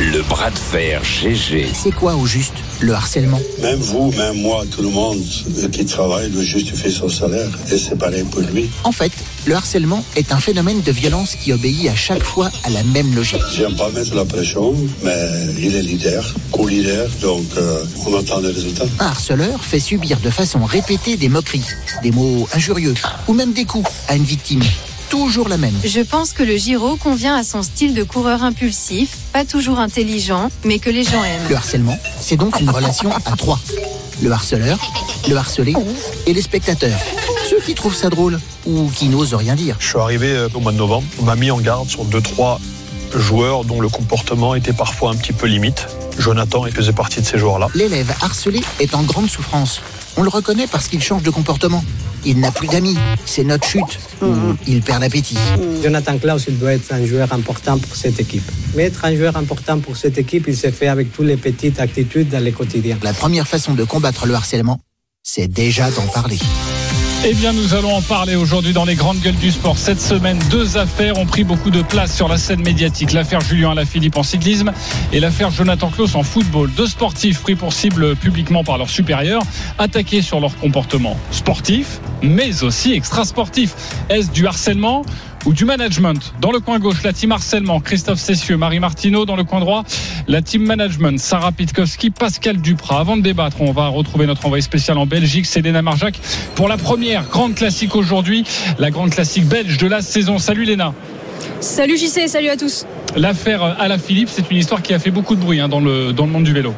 le bras de fer GG. C'est quoi au juste le harcèlement? Même vous, même moi, tout le monde qui travaille doit justifier son salaire et c'est pareil pour lui. En fait, le harcèlement est un phénomène de violence qui obéit à chaque fois à la même logique. J'aime pas mettre la pression, mais il est leader, co-leader, donc euh, on attend les résultats. Un harceleur fait subir de façon répétée des moqueries, des mots injurieux ou même des coups à une victime toujours la même. Je pense que le Giro convient à son style de coureur impulsif, pas toujours intelligent, mais que les gens aiment. Le harcèlement, c'est donc une relation à trois. Le harceleur, le harcelé et les spectateurs. Ceux qui trouvent ça drôle ou qui n'osent rien dire. Je suis arrivé euh, au mois de novembre. On m'a mis en garde sur deux, trois joueurs dont le comportement était parfois un petit peu limite. Jonathan il faisait partie de ces joueurs-là. L'élève harcelé est en grande souffrance. On le reconnaît parce qu'il change de comportement. Il n'a plus d'amis. C'est notre chute. Mmh. Il perd l'appétit. Jonathan Klaus, il doit être un joueur important pour cette équipe. Mais être un joueur important pour cette équipe, il s'est fait avec toutes les petites attitudes dans le quotidien. La première façon de combattre le harcèlement, c'est déjà d'en parler. Eh bien, nous allons en parler aujourd'hui dans les grandes gueules du sport. Cette semaine, deux affaires ont pris beaucoup de place sur la scène médiatique. L'affaire Julien Alaphilippe en cyclisme et l'affaire Jonathan Klaus en football. Deux sportifs pris pour cible publiquement par leurs supérieurs, attaqués sur leur comportement sportif, mais aussi extra-sportif. Est-ce du harcèlement ou du management. Dans le coin gauche, la team harcèlement, Christophe Cessieux, Marie Martineau. Dans le coin droit, la team management, Sarah Pitkowski, Pascal Duprat. Avant de débattre, on va retrouver notre envoyé spécial en Belgique, c'est Léna Marjac, pour la première grande classique aujourd'hui, la grande classique belge de la saison. Salut Léna. Salut JC, salut à tous. L'affaire Alain Philippe, c'est une histoire qui a fait beaucoup de bruit hein, dans, le, dans le monde du vélo.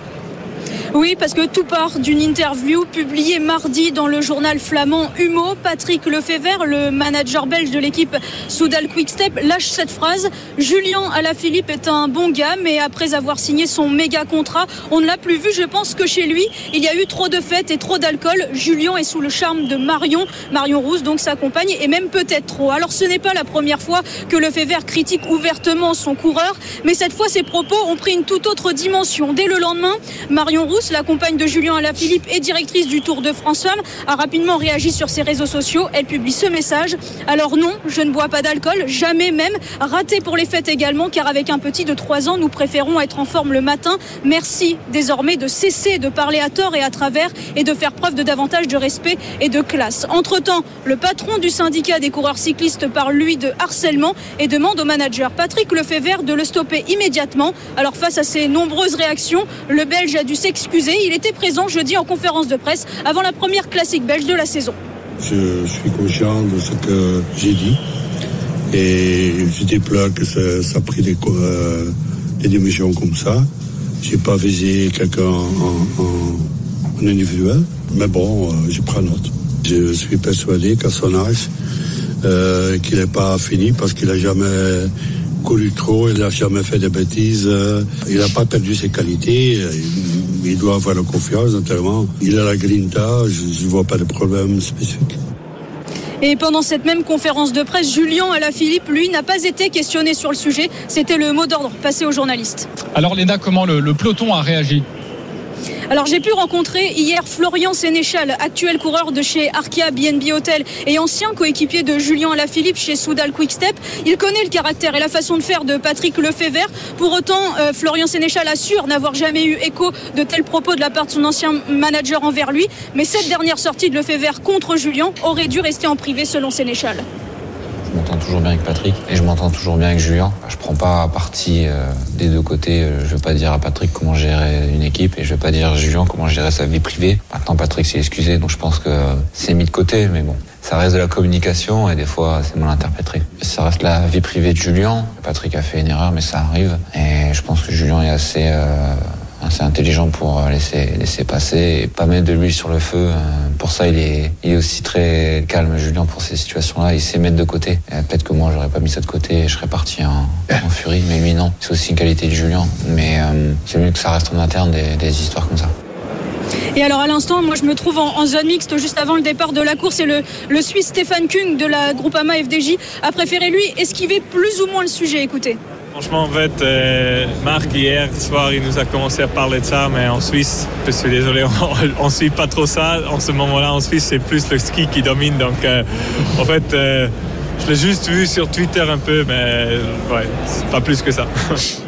Oui, parce que tout part d'une interview publiée mardi dans le journal flamand Humo. Patrick Lefebvre, le manager belge de l'équipe Soudal Quickstep, lâche cette phrase. Julien Alaphilippe est un bon gars, mais après avoir signé son méga contrat, on ne l'a plus vu. Je pense que chez lui, il y a eu trop de fêtes et trop d'alcool. Julien est sous le charme de Marion, Marion Rousse, donc sa compagne, et même peut-être trop. Alors ce n'est pas la première fois que Lefebvre critique ouvertement son coureur, mais cette fois ses propos ont pris une toute autre dimension. Dès le lendemain, Marion Rousse la compagne de Julien Alaphilippe et directrice du Tour de France Femmes, a rapidement réagi sur ses réseaux sociaux. Elle publie ce message. Alors non, je ne bois pas d'alcool, jamais même. Raté pour les fêtes également, car avec un petit de 3 ans, nous préférons être en forme le matin. Merci désormais de cesser de parler à tort et à travers et de faire preuve de davantage de respect et de classe. Entre-temps, le patron du syndicat des coureurs cyclistes parle lui de harcèlement et demande au manager Patrick Lefebvre de le stopper immédiatement. Alors face à ces nombreuses réactions, le Belge a dû s'excuser il était présent jeudi en conférence de presse avant la première classique belge de la saison. Je suis conscient de ce que j'ai dit et je déplore que ça, a pris des, euh, des dimensions comme ça. J'ai pas visé quelqu'un en, individuel, mais bon, euh, je prends note. Je suis persuadé qu'à son âge, euh, qu'il n'est pas fini parce qu'il n'a jamais couru trop, il n'a jamais fait de bêtises, euh, il n'a pas perdu ses qualités. Il doit avoir la confiance, notamment. Il a la grinta, je ne vois pas de problème spécifique. Et pendant cette même conférence de presse, Julien Alaphilippe, lui, n'a pas été questionné sur le sujet. C'était le mot d'ordre passé aux journalistes. Alors Léna, comment le, le peloton a réagi? Alors j'ai pu rencontrer hier Florian Sénéchal, actuel coureur de chez Arkea BNB Hotel et ancien coéquipier de Julien Alaphilippe chez Soudal Quickstep. Il connaît le caractère et la façon de faire de Patrick Lefebvre. Pour autant, euh, Florian Sénéchal assure n'avoir jamais eu écho de tels propos de la part de son ancien manager envers lui. Mais cette dernière sortie de Lefebvre contre Julien aurait dû rester en privé selon Sénéchal m'entends toujours bien avec Patrick et je m'entends toujours bien avec Julien. Je prends pas parti euh, des deux côtés. Euh, je vais pas dire à Patrick comment gérer une équipe et je vais pas dire à Julien comment gérer sa vie privée. Maintenant, Patrick s'est excusé, donc je pense que c'est mis de côté, mais bon. Ça reste de la communication et des fois c'est mal interprété. Ça reste la vie privée de Julien. Patrick a fait une erreur, mais ça arrive. Et je pense que Julien est assez euh, assez intelligent pour euh, laisser, laisser passer et pas mettre de l'huile sur le feu. Euh, Pour ça, il est, il est aussi très calme, Julien, pour ces situations-là. Il sait mettre de côté. Et Peut-être que moi, j'aurais pas mis ça de côté et je serais parti en, furie, mais lui, non. C'est aussi une qualité de Julien. Mais euh, c'est mieux que ça reste en interne des, des histoires comme ça. Et alors à l'instant, moi je me trouve en, en zone mixte juste avant le départ de la course et le, le Suisse Stéphane Kung de la Groupama FDJ a préféré lui esquiver plus ou moins le sujet. Écoutez. Franchement, en fait, euh, Marc, hier soir, il nous a commencé à parler de ça, mais en Suisse, je suis désolé, on ne suit pas trop ça. En ce moment-là, en Suisse, c'est plus le ski qui domine. Donc, euh, en fait, euh, je l'ai juste vu sur Twitter un peu, mais ouais, c'est pas plus que ça.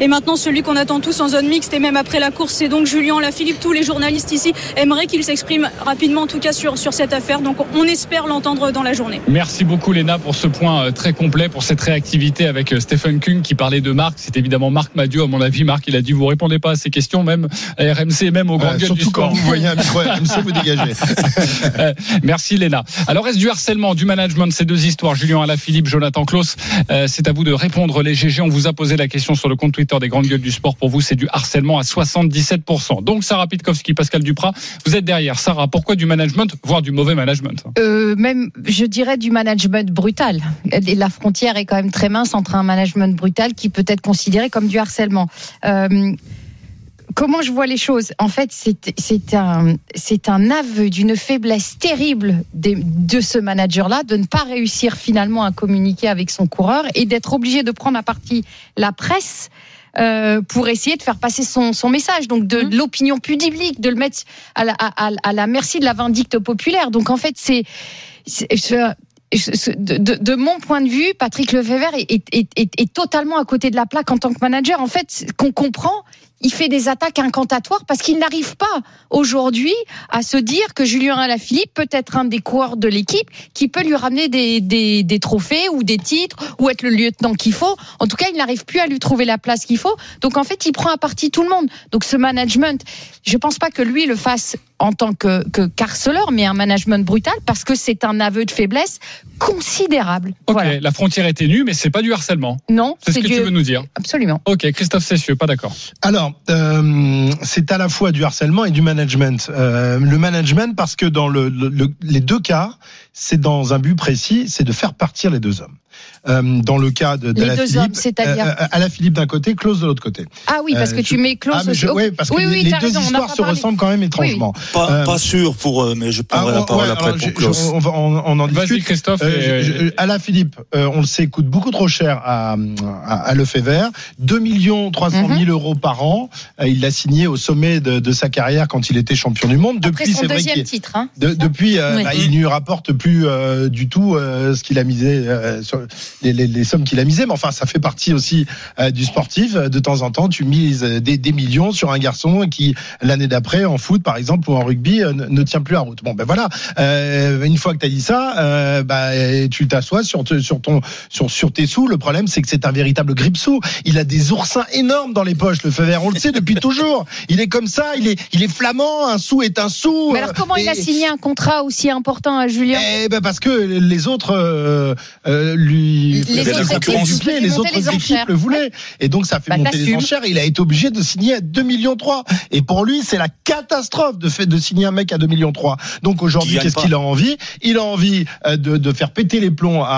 Et maintenant, celui qu'on attend tous en zone mixte et même après la course, c'est donc Julien Lafilippe. Tous les journalistes ici aimeraient qu'il s'exprime rapidement, en tout cas sur, sur cette affaire. Donc on espère l'entendre dans la journée. Merci beaucoup Léna pour ce point euh, très complet, pour cette réactivité avec euh, Stephen Kung qui parlait de Marc. C'est évidemment Marc Madiot, à mon avis. Marc, il a dit vous répondez pas à ces questions, même à RMC, même au grand Euh, gueule du surtout sport. quand vous voyez un micro RMC, vous dégagez. Euh, Merci Léna. Alors reste du harcèlement, du management, ces deux histoires. Julien Alaphilippe, Jonathan Klaus, euh, c'est à vous de répondre les GG. On vous a posé la question sur le compte Twitter des grandes gueules du sport. Pour vous, c'est du harcèlement à 77%. Donc Sarah Pitkowski, Pascal Duprat, vous êtes derrière. Sarah, pourquoi du management, voire du mauvais management? Euh, même, je dirais du management brutal. La frontière est quand même très mince entre un management brutal qui peut être considéré comme du harcèlement. Euh, comment je vois les choses? En fait, c'est un, un aveu d'une faiblesse terrible de ce manager-là, de ne pas réussir finalement à communiquer avec son coureur et d'être obligé de prendre à partie la presse. Euh, pour essayer de faire passer son, son message, donc de, de l'opinion publique, de le mettre à la, à, la merci de la vindicte populaire. Donc en fait, c'est de, de- de mon point de vue, Patrick Lefebvre est, est, est, est- totalement à côté de la plaque en tant que manager. En fait, qu'on comprend, il fait des attaques incantatoires parce qu'il n'arrive pas aujourd'hui à se dire que Julien Alaphilippe peut être un des coureurs de l'équipe qui peut lui ramener des, des, des trophées ou des titres ou être le lieutenant qu'il faut. En tout cas, il n'arrive plus à lui trouver la place qu'il faut. Donc en fait, il prend à partie tout le monde. Donc ce management, je pense pas que lui le fasse en tant que, que carceleur, mais un management brutal parce que c'est un aveu de faiblesse considérable. Ok, Voilà. la frontière est ténue, mais c'est pas du harcèlement. Non, C'est ce que du- tu veux nous dire. Absolument. Ok, Christophe Cessieux, pas d'accord. Alors, euh, c'est à la fois du harcèlement et du management. Euh, le management, parce que dans le, le- le- les deux cas, c'est dans un but précis, c'est de faire partir les deux hommes. Euh, dans le cas de, de Les la deux Philippe, hommes, c'est-à-dire à la Philippe d'un côté, Clause de l'autre côté. Ah oui, parce Euh, que tu mets Klaus Ah, mais je- aussi. ouais, parce que oui, les, oui, les t'as deux raison, histoires se parlé. ressemblent quand même étrangement. Pas, Euh, pas sûr pour eux, mais je ah, prendrai la ouais, parole ouais, après pour je- on, va- on- on en Vas-y, discute. Christophe, Euh, et- je- je- Alain Philippe, euh, on le sait, coûte beaucoup trop cher à, à, à Lefebvre. 2 millions 300 000 euros par an. Euh, Il l'a signé au sommet de, de sa carrière quand il était champion du monde. Après Depuis, c'est vrai titre. Hein. de- depuis, euh, Oui. bah, il ne lui rapporte plus euh, du tout euh, ce qu'il a misé, euh, sur les, les- les sommes qu'il a misées. Mais enfin, ça fait partie aussi euh, du sportif. De temps en temps, tu mises euh, des, des millions sur un garçon qui, l'année d'après, en foot par exemple ou en rugby, euh, ne, ne tient plus la route. Bon, ben voilà. Euh, une fois que tu as dit ça, euh, bah, tu t'assois sur, te- sur ton sur, sur tes sous. Le problème, c'est que c'est un véritable grip-sous. Il a des oursins énormes dans les poches, le Fever. On le sait depuis toujours. Il est comme ça. Il est il est flamand. Un sou est un sou. Mais alors comment il a signé un contrat aussi important à Julien eh ben parce que les autres euh, euh, lui Les autres équipes du pied, les montaient autres les équipes enchères. le voulaient et donc ça fait Bah, monter les enchères. Il a été obligé de signer à 2 millions 3 et pour lui c'est la catastrophe de fait de signer un mec à 2 millions 3. Donc aujourd'hui qu'est-ce qu'il a envie? Il a envie euh, de, de faire péter les plombs à,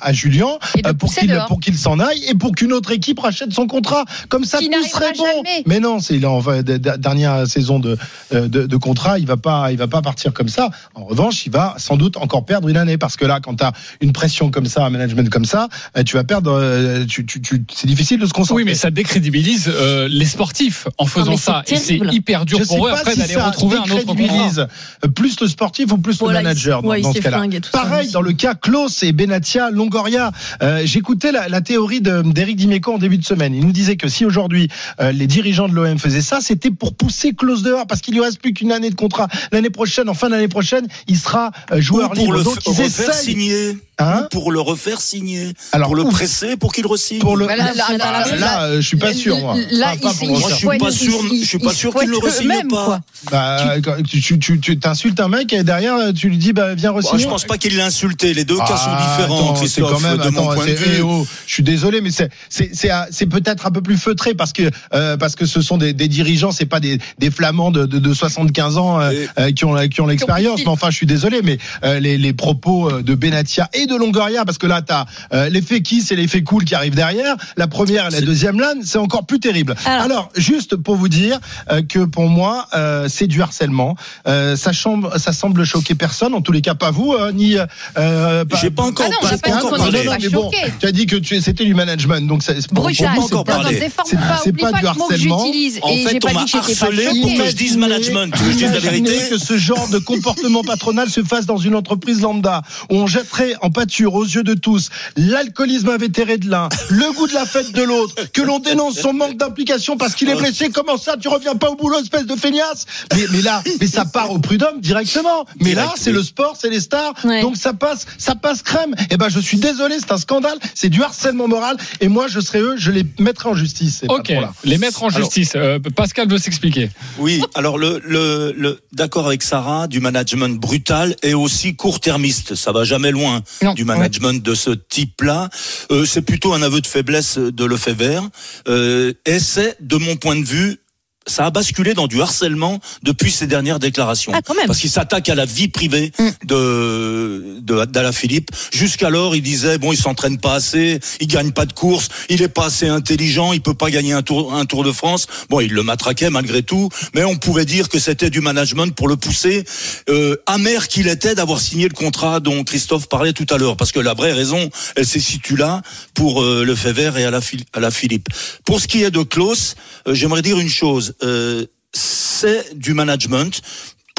à, à Julien pour qu'il pour qu'il s'en aille et pour qu'une autre équipe rachète son contrat. Comme ça tout serait bon. jamais. Mais non, c'est il est en va- de- de- dernière saison de, de de contrat, il va pas il va pas partir comme ça. En revanche, il va sans doute encore perdre une année parce que là quand tu as une pression comme ça, un management comme ça, euh, tu vas perdre euh, tu, tu, tu- c'est difficile de se concentrer. Oui, mais ça décrédibilise euh, les sportifs en faisant mais ça. Et c'est hyper dur je pour eux après si d'aller ça retrouver un autre contrat. décrédibilise plus le sportif ou plus Voilà, le manager il- dans, dans ce s'est cas-là. ça Pareil dans le cas Klaus et Benatia Longoria. Euh, J'écoutais la, la théorie d'Éric Dimeco en début de semaine. Il nous disait que si aujourd'hui euh, les dirigeants de l'OM faisaient ça, c'était pour pousser Klaus dehors parce qu'il lui reste plus qu'une année de contrat. L'année prochaine, en fin d'année prochaine, il sera joueur Ou pour le Donc ils refaire essayent. signer. Hein Ou pour le refaire signer. Alors, pour le presser pour qu'il re-signe. Pour le, Bah là, là, là, Ah, là, euh, je suis pas sûr, moi. Là, Moi, je suis pas sûr, je suis pas sûr qu'il le re-signe pas. Bah, tu, tu, tu, tu t'insultes un mec et derrière tu lui dis bah viens re-signer. je pense pas qu'il l'a insulté. Les deux cas sont Ah, différents, attends, c'est Christophe, quand même, de mon attends, point de c'est- vue. eh oh, je suis désolé, mais c'est c'est c'est un- c'est peut-être un peu plus feutré parce que euh, parce que ce sont des, des dirigeants, c'est pas des, des flamands de, de, de 75 ans euh, euh, qui ont qui ont l'expérience. Mais enfin, je suis désolé, mais euh, les, les propos euh, de Benatia et de Longoria, parce que là t'as euh, l'effet kiss et l'effet cool qui arrivent derrière. La première et la deuxième lane, c'est encore plus terrible. Alors- Alors, juste pour vous dire euh, que pour moi, euh, c'est du harcèlement. Euh, ça, semble, ça semble choquer personne, en tous les cas pas vous, euh, ni. Euh, J'ai pas encore- Ah non, pas pas encore parlé. non, pas mais bon, tu as dit que c'était du management, donc c'est pas encore parlé. C'est- pas. du harcèlement. j'utilise. En Et j'ai fait, pas on m'a harcelé pour que je dise management. Tu veux que je dise la Imaginez vérité que ce genre de comportement patronal se fasse dans une entreprise lambda où on jetterait en pâture aux yeux de tous l'alcoolisme invétéré de l'un, le goût de la fête de l'autre, que l'on dénonce son manque d'implication parce qu'il est blessé. Comment ça, tu reviens pas au boulot, espèce de feignasse? Mais, mais là, mais ça part au prud'homme directement. Mais là, c'est oui. le sport, c'est les stars, Ouais. donc ça passe, ça passe crème. Et ben, je suis désolé, c'est un scandale, c'est du harcèlement moral. Et moi, je serais eux, je les mettrais en justice. Ok, les mettre en Alors- justice. Euh, Pascal veut s'expliquer. Oui, alors le, le, le d'accord avec Sarah, du management brutal et aussi court-termiste. Ça va jamais loin Non. du management de ce type-là. Euh, c'est plutôt un aveu de faiblesse de Lefebvre. Euh, et c'est, de mon point de vue, ça a basculé dans du harcèlement depuis ses dernières déclarations. Ah, quand même. Parce qu'il s'attaque à la vie privée de, de d'Ala Philippe. Jusqu'alors, il disait bon, il s'entraîne pas assez, il gagne pas de course, il est pas assez intelligent, il peut pas gagner un tour un Tour de France. Bon, il le matraquait malgré tout, mais on pouvait dire que c'était du management pour le pousser. Euh, amer qu'il était d'avoir signé le contrat dont Christophe parlait tout à l'heure, parce que la vraie raison, elle se situe là pour euh, le fait vert et à la, à la Philippe. Pour ce qui est de Klaus, euh, j'aimerais dire une chose. Euh, c'est du management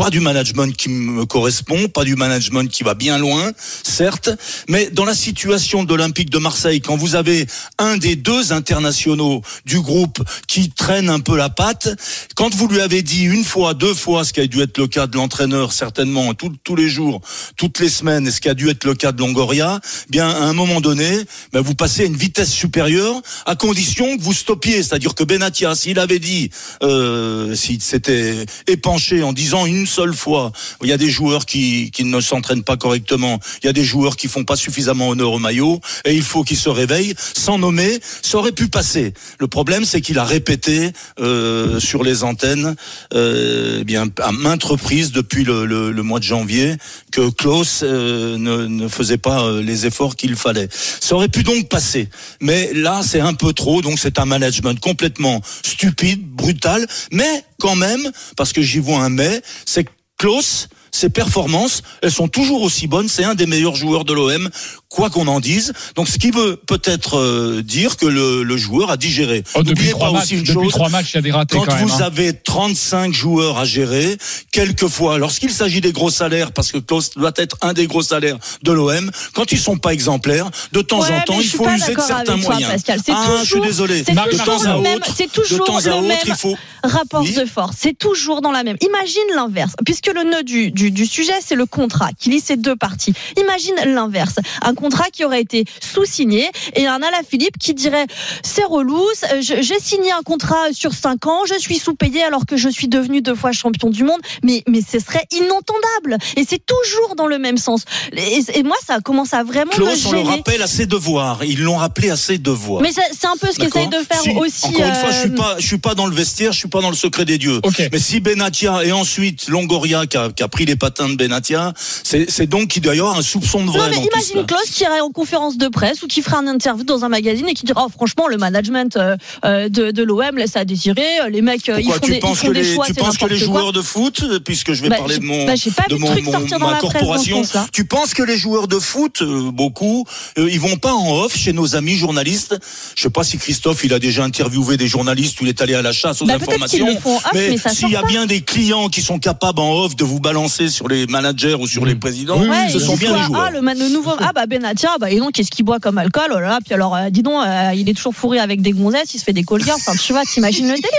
pas du management qui me correspond, pas du management qui va bien loin, certes, mais dans la situation de l'Olympique de Marseille, quand vous avez un des deux internationaux du groupe qui traîne un peu la patte, quand vous lui avez dit une fois, deux fois, ce qui a dû être le cas de l'entraîneur certainement tous les jours, toutes les semaines, et ce qui a dû être le cas de Longoria, bien à un moment donné, ben, vous passez à une vitesse supérieure à condition que vous stoppiez, c'est-à-dire que Benatia, s'il avait dit, euh, s'il s'était épanché en disant une seule fois, il y a des joueurs qui, qui ne s'entraînent pas correctement, il y a des joueurs qui font pas suffisamment honneur au maillot, et il faut qu'ils se réveillent, sans nommer, ça aurait pu passer. Le problème, c'est qu'il a répété euh, sur les antennes, euh, eh bien à maintes reprises depuis le, le- le mois de janvier, que Klaus euh, ne, ne faisait pas euh, les efforts qu'il fallait. Ça aurait pu donc passer, mais là, c'est un peu trop, donc c'est un management complètement stupide, brutal, mais quand même, parce que j'y vois un mais, c'est Klaus, ses performances, elles sont toujours aussi bonnes. C'est un des meilleurs joueurs de l'OM, quoi qu'on en dise. Donc, ce qui veut peut-être euh, dire que le, le joueur a digéré. Oh, depuis trois pas matchs, aussi une depuis chose. trois matchs, il y a des ratés Quand, quand même, vous hein. avez 35 joueurs à gérer, quelquefois, lorsqu'il s'agit des gros salaires, parce que Klaus doit être un des gros salaires de l'OM, quand ils sont pas exemplaires, de temps Ouais, en temps, il faut user de certains avec toi, moyens. Pascal. C'est ah, je suis toujours- désolé. C'est De toujours temps à le même- de toujours temps à autre, même il faut rapport Oui. de force. C'est toujours dans la même. Imagine l'inverse, puisque le nœud du, du, du sujet, c'est le contrat qui lie ces deux parties. Imagine l'inverse. Un contrat qui aurait été sous-signé et un Alaphilippe qui dirait c'est relou, je- j'ai signé un contrat sur 5 ans, je suis sous-payé alors que je suis devenu deux fois champion du monde, mais, mais ce serait inentendable. Et c'est toujours dans le même sens. Et, et moi, ça commence à vraiment me Klaus, on le gêner. rappelle à ses devoirs. Ils l'ont rappelé à ses devoirs. Mais c'est un peu ce qu'essaye de faire Si- aussi. Encore une fois, je suis euh, pas, je suis pas dans le vestiaire, je suis pas dans le secret des dieux. Mais si Benatia et ensuite Longoria qui a, qui a pris les patins de Benatia, c'est donc qu'il doit y avoir un soupçon de vrai Non mais imagine. Klaus qui irait en conférence de presse ou qui ferait un interview dans un magazine et qui dira oh, franchement le management euh, euh, de, de l'OM laisse à désirer les mecs euh, ils font tu des, ils penses font que des les, choix tu c'est penses que les quoi. joueurs de foot, puisque je vais Bah, parler de mon, bah, j'ai pas de mon, truc mon- ma presse corporation, tu penses que les joueurs de foot, beaucoup, euh, ils vont pas en off chez nos amis journalistes? Je sais pas si Christophe il a déjà interviewé des journalistes ou il est allé à la chasse aux Bah, informations. le font en off, mais s'il y a pas. bien des clients qui sont capables en off de vous balancer sur les managers ou sur les présidents, Ouais, ce sont bien les joueurs. Ah, le, le nouveau. Ah, bah Benatia, bah, et donc, qu'est-ce qu'il boit comme alcool Oh là là, puis alors, euh, dis donc, euh, il est toujours fourré avec des gonzesses, il se fait des colliers. Enfin, tu vois, t'imagines le délire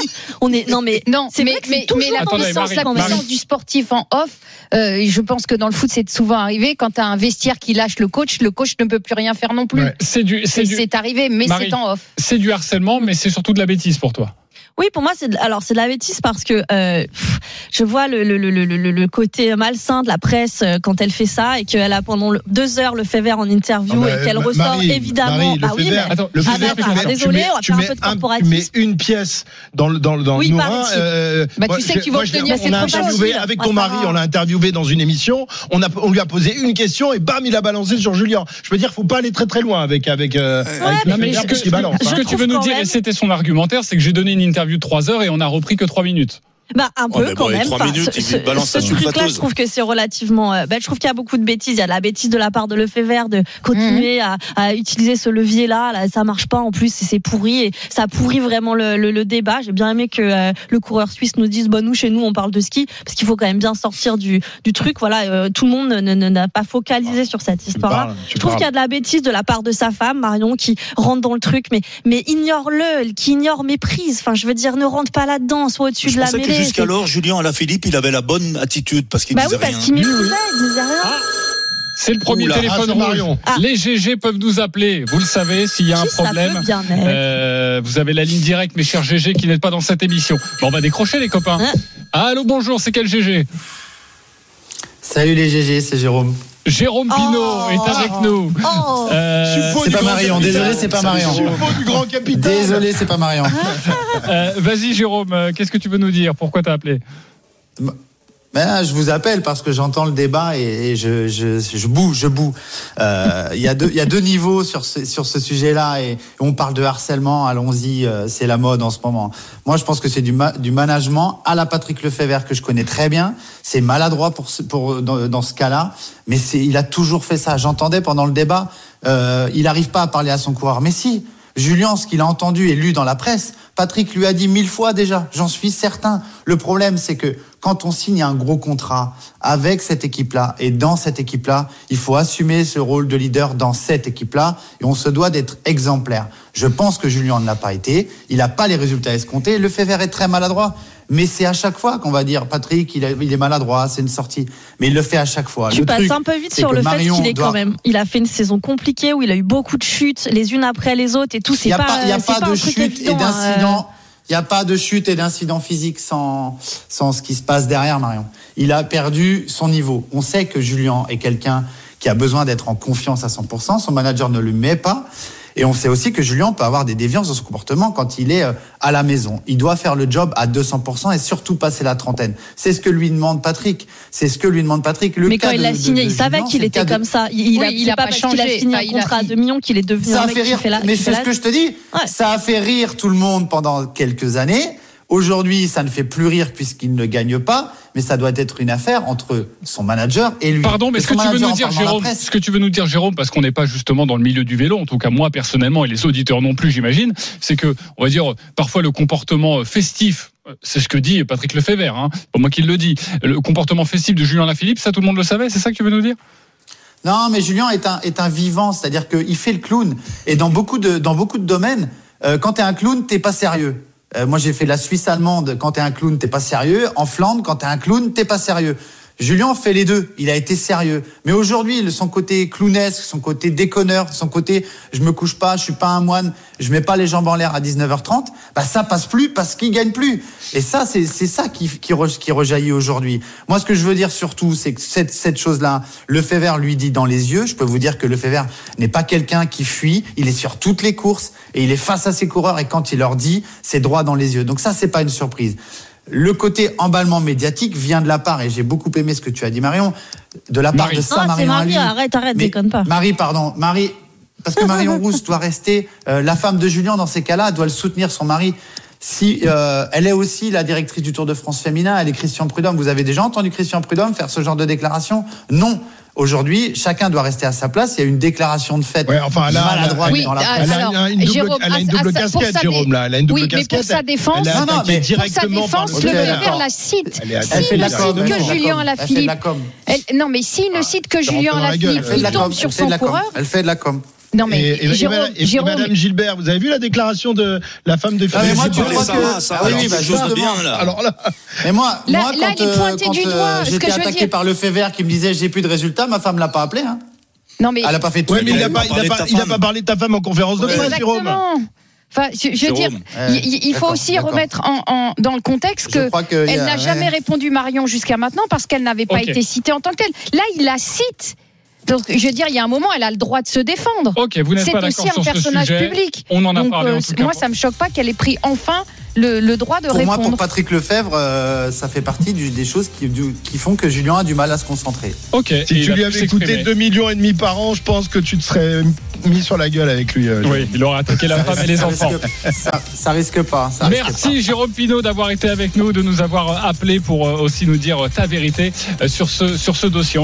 On est. Non, mais. Non, c'est mais, vrai que mais, c'est toujours mais la dans le puissance, sens la puissance du sportif en off, euh, je pense que dans le foot, c'est souvent arrivé. Quand tu as un vestiaire qui lâche le coach, le coach ne peut plus rien faire non plus. Ouais. C'est du, c'est C'est du, c'est arrivé, mais Marie, c'est en off. c'est du harcèlement, mais c'est surtout de la bêtise pour toi. Oui, pour moi, c'est de, alors c'est de la bêtise parce que euh, pff, je vois le, le, le, le, côté malsain de la presse euh, quand elle fait ça et qu'elle a pendant deux heures le fait vert en interview Ah bah, et qu'elle Ma- ressort Marie, évidemment. Marie, le bah oui, mais- Attends, le ah tu mets- tu désolé, mets- on va faire un peu de un- corporatisme. Tu mets une pièce dans le dans le dans Oui, le équipe. euh, Bah, moi, tu sais que tu vas obtenir, On l'a trop interviewé avec Ah, ton mari, on l'a interviewé dans une émission. On a on lui a posé une question et bam, il a balancé sur Julien. Je veux dire, faut pas aller très très loin avec avec euh, mais Fever ce que, parce qu'il balance. ce hein. que tu veux nous dire, et c'était son argumentaire, c'est que j'ai donné une interview de 3 heures et on a repris que 3 minutes. Bah un Oh, peu mais quand bon, même. trois Enfin, minutes, ce- ce- balance ce truc-là, je trouve que c'est relativement. euh, bah, je trouve qu'il y a beaucoup de bêtises. Il y a de la bêtise de la part de Lefebvre de continuer à, à utiliser ce levier-là. Là, ça marche pas en plus, et c'est pourri et ça pourrit vraiment le, le- le débat. J'ai bien aimé que euh, le coureur suisse nous dise, bon nous chez nous on parle de ski parce qu'il faut quand même bien sortir du, du truc. Voilà, euh, tout le monde ne- ne- n'a pas focalisé sur cette histoire-là. Je trouve qu'il y a de la bêtise de la part de sa femme Marion qui rentre dans le truc, mais mais ignore-le, qui ignore méprise. Enfin, je veux dire, ne rentre pas là-dedans, soit au-dessus de la que jusqu'alors, Julien Alaphilippe, il avait la bonne attitude parce qu'il Bah oui, disait parce rien. qu'il méprisait, il disait rien. C'est le premier Oula, téléphone ah, rouge. Marion. Ah. Les GG peuvent nous appeler. Vous le savez, s'il y a un problème. peut bien être Euh, vous avez la ligne directe, mes chers GG, qui n'êtes pas dans cette émission. Bon, on va décrocher, les copains. Hein Allô, bonjour, c'est quel GG Salut les GG, c'est Jérôme. Jérôme Pinault Oh. est avec nous. Oh Euh, c'est du pas grand Marion, capitaine. désolé, c'est pas Marion. Du grand capitaine. Désolé, c'est pas Marion. euh, Vas-y, Jérôme, euh, qu'est-ce que tu veux nous dire? Pourquoi t'as appelé? Là, je vous appelle parce que j'entends le débat et, je, je, je boue, je boue. Euh, Il y, a deux- y a deux niveaux sur ce, sur ce sujet-là et on parle de harcèlement, allons-y, euh, c'est la mode en ce moment. Moi, je pense que c'est du, ma- du management à la Patrick Lefebvre que je connais très bien. C'est maladroit pour, pour, dans, ce cas-là, mais il a toujours fait ça. J'entendais pendant le débat, euh, il n'arrive pas à parler à son coureur. Mais si, Julien, ce qu'il a entendu et lu dans la presse, Patrick lui a dit mille fois déjà, j'en suis certain. Le problème, c'est que quand on signe un gros contrat avec cette équipe-là et dans cette équipe-là, il faut assumer ce rôle de leader dans cette équipe-là et on se doit d'être exemplaire. Je pense que Julien ne l'a pas été, il n'a pas les résultats escomptés, le fait est très maladroit. Mais c'est à chaque fois qu'on va dire Patrick, il, a- il est maladroit, c'est une sortie. Mais il le fait à chaque fois. Tu Le passes truc, un peu vite sur le fait qu'il est doit- quand même. Il a fait une saison compliquée où il a eu beaucoup de chutes, les unes après les autres et tout. Il n'y a pas, pas, il y a c'est pas pas de chute et évident, hein, d'incident. Il n'y a pas de chute et d'incident physique sans, sans ce qui se passe derrière, Marion. Il a perdu son niveau. On sait que Julien est quelqu'un qui a besoin d'être en confiance à 100%. Son manager ne le met pas. Et on sait aussi que Julien peut avoir des déviances dans son comportement quand il est euh, à la maison. Il doit faire le job à 200% et surtout passer la trentaine. C'est ce que lui demande Patrick. C'est ce que lui demande Patrick. Le mais cas quand il de- l'a signé, de il savait qu'il était de- comme ça. Il, il Oui, a, il pas pas parce qu'il a changé. signé Enfin, un il contrat à 2 millions qu'il est devenu ça un a mec fait qui rire. fait la. mais c'est ce que je te dis. Ouais. Ça a fait rire tout le monde pendant quelques années. Aujourd'hui, ça ne fait plus rire puisqu'il ne gagne pas, mais ça doit être une affaire entre son manager et lui. Pardon, mais ce que tu veux nous dire, Jérôme, ce que tu veux nous dire, Jérôme, parce qu'on n'est pas justement dans le milieu du vélo, en tout cas moi personnellement et les auditeurs non plus, j'imagine, c'est que, on va dire, parfois le comportement festif. C'est ce que dit Patrick Lefebvre, hein, pas moi qui le dis. Le comportement festif de Julien Lafilippe, ça tout le monde le savait, c'est ça que tu veux nous dire? Non, mais Julien est un, est un vivant, c'est-à-dire qu'il fait le clown. Et dans beaucoup de, dans beaucoup de domaines, euh, quand t'es un clown, t'es pas sérieux. Euh, moi, j'ai fait la Suisse allemande. Quand t'es un clown, t'es pas sérieux. En Flandre, quand t'es un clown, t'es pas sérieux. Julien fait les deux. Il a été sérieux. Mais aujourd'hui, le- son côté clownesque, son côté déconneur, son côté je me couche pas, je suis pas un moine, je mets pas les jambes en l'air à 19h30, bah ça passe plus parce qu'il gagne plus. Et ça, c'est ça qui, qui, re- qui rejaillit aujourd'hui. Moi, ce que je veux dire surtout, c'est que cette, chose-là, Lefebvre lui dit dans les yeux, je peux vous dire que Lefebvre n'est pas quelqu'un qui fuit, il est sur toutes les courses et il est face à ses coureurs et quand il leur dit, c'est droit dans les yeux. Donc ça, c'est pas une surprise. Le côté emballement médiatique vient de la part, et j'ai beaucoup aimé ce que tu as dit, Marion, de la part Marie. de Ah, ça, c'est Marion. Marie, Ali. arrête, arrête, Mais- déconne pas. Marie, pardon, Marie, parce que Marion Rousse doit rester euh, la femme de Julien dans ces cas-là, doit le soutenir son mari. Si euh, elle est aussi la directrice du Tour de France féminin, elle est Christian Prudhomme. Vous avez déjà entendu Christian Prudhomme faire ce genre de déclaration? Non. Aujourd'hui, chacun doit rester à sa place. Il y a une déclaration de fait Ouais, enfin, là, maladroite Oui, dans la ah, presse. Elle a alors, une, double, Jérôme, elle a une à- double pour casquette, Jérôme, là. Elle a une double Oui, mais casquette. pour sa défense- elle Non, mais Pour sa directement par défense, le d'accord. la cite. Elle Elle fait S'il de ne la directement. com, cite elle que Julien com. Elle fait de Alaphilippe, la com. elle- non, mais s'il ne cite que Julien rentre dans la gueule. Alaphilippe, Elle fait de il la com. tombe sur Elle son coureur. Elle fait de la com. Non, mais Et, et- Jérôme, Madame- et Jérôme, Madame Gilbert, vous avez vu la déclaration de la femme de Ah, mais Philippe moi, ça que- va, ça Ah va, oui, oui, bah, justement. bien, là. Alors là, Mais moi, Là- moi là, quand, il est euh, pointé quand, du euh, j'étais que je veux attaqué dire. par le fait vert qui me disait j'ai plus de résultats, ma femme l'a pas appelé. Hein. non, mais Elle a pas fait tout. ouais, mais il Elle a a pas, il a pas, il a pas parlé de ta femme en conférence de presse, Jérôme. Exactement. Enfin, je, je veux dire, Ouais, il, il faut aussi remettre en, en- dans le contexte que elle a- n'a jamais ouais. répondu Marion jusqu'à maintenant parce qu'elle n'avait pas été citée en tant que telle. Là, il la cite. Donc, je veux dire, il y a un moment, elle a le droit de se défendre. Ok, vous n'êtes C'est pas aussi d'accord un sur ce personnage public. On en a Donc, parlé euh, en tout cas. moi, ça me choque pas qu'elle ait pris enfin le, le droit de Pour moi, répondre. pour Patrick Lefebvre, euh, ça fait partie du- des choses qui, du- qui font que Julien a du mal à se concentrer. Ok. Si tu lui avais coûté s'exprimer. 2 millions et demi par an, je pense que tu te serais mis sur la gueule avec lui. euh, Oui, il aura attaqué la femme et les ça enfants. Risque, ça, ça risque pas. ça risque Merci Jérôme Pinault d'avoir été avec nous, de nous avoir appelé pour aussi nous dire ta vérité sur ce, sur ce dossier.